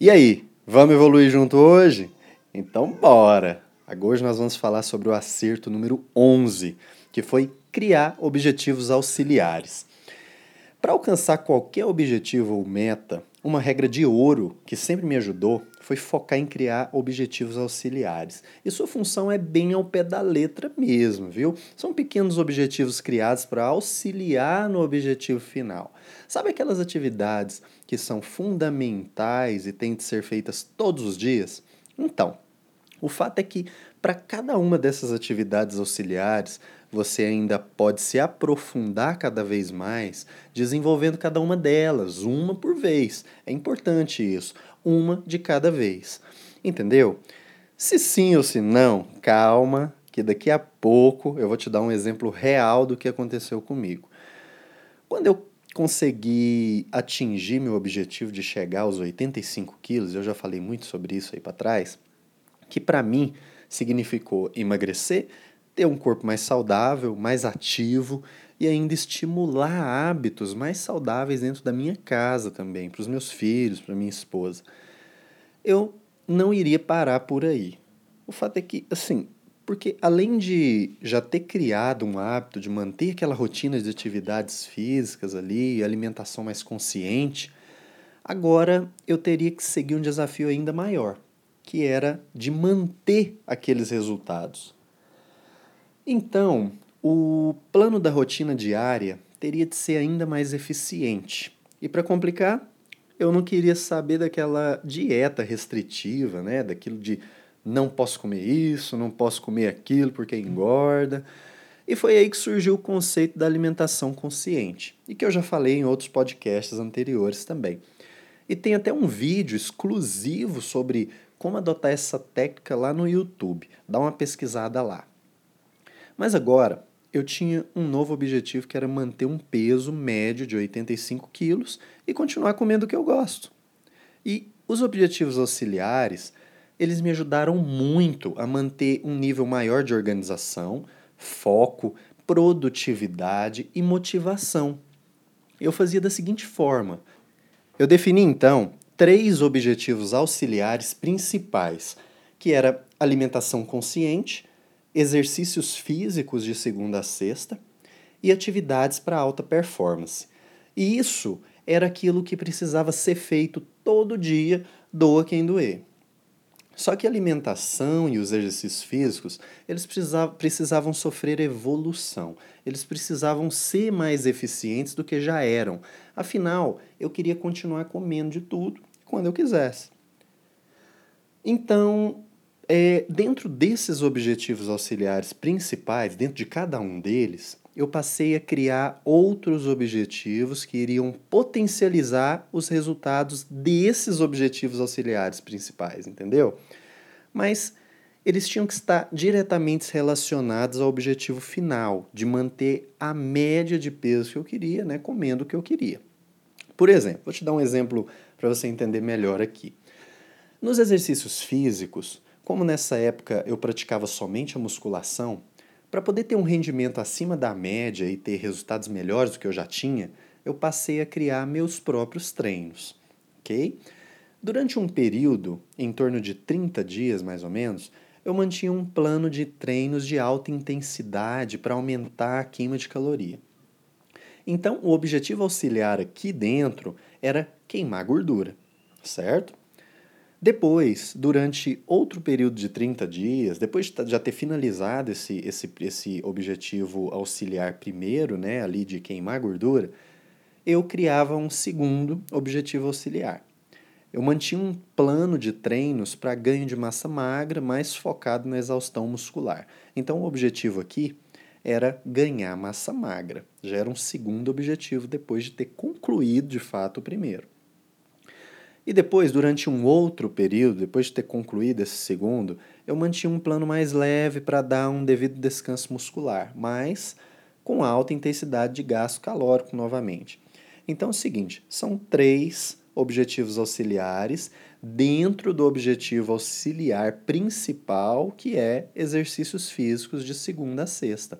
E aí, vamos evoluir junto hoje? Então bora! Hoje nós vamos falar sobre o acerto número 11, que foi criar objetivos auxiliares. Para alcançar qualquer objetivo ou meta, uma regra de ouro que sempre me ajudou foi focar em criar objetivos auxiliares. E sua função é bem ao pé da letra mesmo, viu? São pequenos objetivos criados para auxiliar no objetivo final. Sabe aquelas atividades que são fundamentais e têm de ser feitas todos os dias? Então, o fato é que para cada uma dessas atividades auxiliares, você ainda pode se aprofundar cada vez mais, desenvolvendo cada uma delas, uma por vez. É importante isso, uma de cada vez. Entendeu? Se sim ou se não, calma, que daqui a pouco eu vou te dar um exemplo real do que aconteceu comigo. Quando eu consegui atingir meu objetivo de chegar aos 85 quilos, eu já falei muito sobre isso aí para trás, que para mim significou emagrecer, ter um corpo mais saudável, mais ativo e ainda estimular hábitos mais saudáveis dentro da minha casa também, para os meus filhos, para minha esposa. Eu não iria parar por aí. O fato é que, assim, porque além de já ter criado um hábito de manter aquela rotina de atividades físicas ali, alimentação mais consciente, agora eu teria que seguir um desafio ainda maior, que era de manter aqueles resultados. Então, o plano da rotina diária teria de ser ainda mais eficiente. E para complicar, eu não queria saber daquela dieta restritiva, né? Daquilo de não posso comer isso, não posso comer aquilo porque engorda. E foi aí que surgiu o conceito da alimentação consciente, e que eu já falei em outros podcasts anteriores também. E tem até um vídeo exclusivo sobre como adotar essa técnica lá no YouTube. Dá uma pesquisada lá. Mas agora eu tinha um novo objetivo que era manter um peso médio de 85 quilos e continuar comendo o que eu gosto. E os objetivos auxiliares, eles me ajudaram muito a manter um nível maior de organização, foco, produtividade e motivação. Eu fazia da seguinte forma: eu defini então três objetivos auxiliares principais, que era alimentação consciente, exercícios físicos de segunda a sexta e atividades para alta performance. E isso era aquilo que precisava ser feito todo dia, doa quem doer. Só que a alimentação e os exercícios físicos, eles precisavam, precisavam sofrer evolução. Eles precisavam ser mais eficientes do que já eram. Afinal, eu queria continuar comendo de tudo quando eu quisesse. Então, é, dentro desses objetivos auxiliares principais, dentro de cada um deles, eu passei a criar outros objetivos que iriam potencializar os resultados desses objetivos auxiliares principais, entendeu? Mas eles tinham que estar diretamente relacionados ao objetivo final, de manter a média de peso que eu queria, né, comendo o que eu queria. Por exemplo, vou te dar um exemplo para você entender melhor aqui. Nos exercícios físicos, como nessa época eu praticava somente a musculação, para poder ter um rendimento acima da média e ter resultados melhores do que eu já tinha, eu passei a criar meus próprios treinos, ok? Durante um período, em torno de 30 dias mais ou menos, eu mantinha um plano de treinos de alta intensidade para aumentar a queima de caloria. Então, o objetivo auxiliar aqui dentro era queimar gordura, certo? Depois, durante outro período de 30 dias, depois de já ter finalizado esse, esse, esse objetivo auxiliar primeiro, né, ali de queimar gordura, eu criava um segundo objetivo auxiliar. Eu mantinha um plano de treinos para ganho de massa magra, mais focado na exaustão muscular. Então, o objetivo aqui era ganhar massa magra. Já era um segundo objetivo depois de ter concluído de fato o primeiro. E depois, durante um outro período, depois de ter concluído esse segundo, eu mantinha um plano mais leve para dar um devido descanso muscular, mas com alta intensidade de gasto calórico novamente. Então é o seguinte: são três objetivos auxiliares dentro do objetivo auxiliar principal, que é exercícios físicos de segunda a sexta.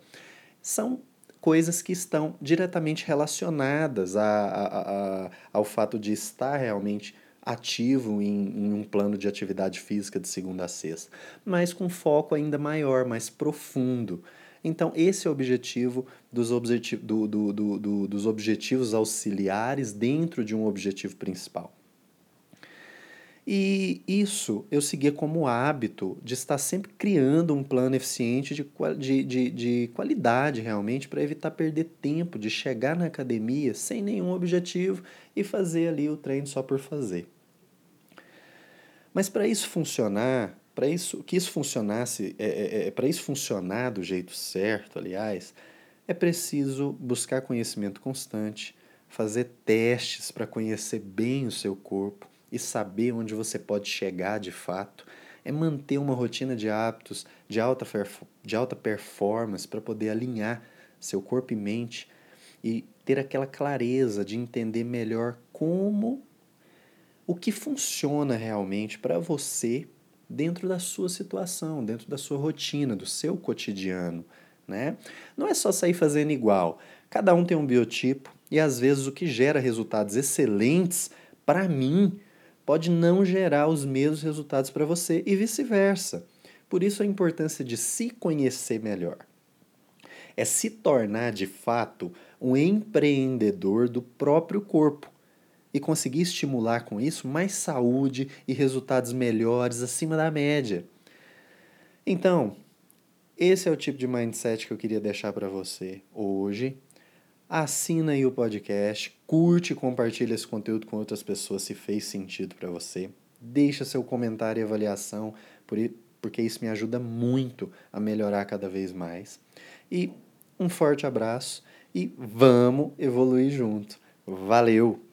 São coisas que estão diretamente relacionadas a, a, a, ao fato de estar realmente ativo em, em, um plano de atividade física de segunda a sexta, mas com foco ainda maior, mais profundo. Então, esse é o objetivo dos, objeti do, do, do, dos objetivos auxiliares dentro de um objetivo principal. E isso eu seguia como hábito de estar sempre criando um plano eficiente de, de, de, de qualidade realmente para evitar perder tempo de chegar na academia sem nenhum objetivo e fazer ali o treino só por fazer. Mas para isso funcionar, para isso que isso funcionasse, é, é, é para isso funcionar do jeito certo, aliás, é preciso buscar conhecimento constante, fazer testes para conhecer bem o seu corpo e saber onde você pode chegar de fato, é manter uma rotina de hábitos de alta, de alta performance para poder alinhar seu corpo e mente e ter aquela clareza de entender melhor como o que funciona realmente para você dentro da sua situação, dentro da sua rotina, do seu cotidiano, né? Não é só sair fazendo igual. Cada um tem um biotipo e às vezes o que gera resultados excelentes para mim pode não gerar os mesmos resultados para você e vice-versa. Por isso a importância de se conhecer melhor. É se tornar de fato um empreendedor do próprio corpo e conseguir estimular com isso mais saúde e resultados melhores acima da média. Então, esse é o tipo de mindset que eu queria deixar para você hoje assina aí o podcast, curte e compartilha esse conteúdo com outras pessoas se fez sentido para você. Deixa seu comentário e avaliação, porque isso me ajuda muito a melhorar cada vez mais. E um forte abraço e vamos evoluir junto. Valeu!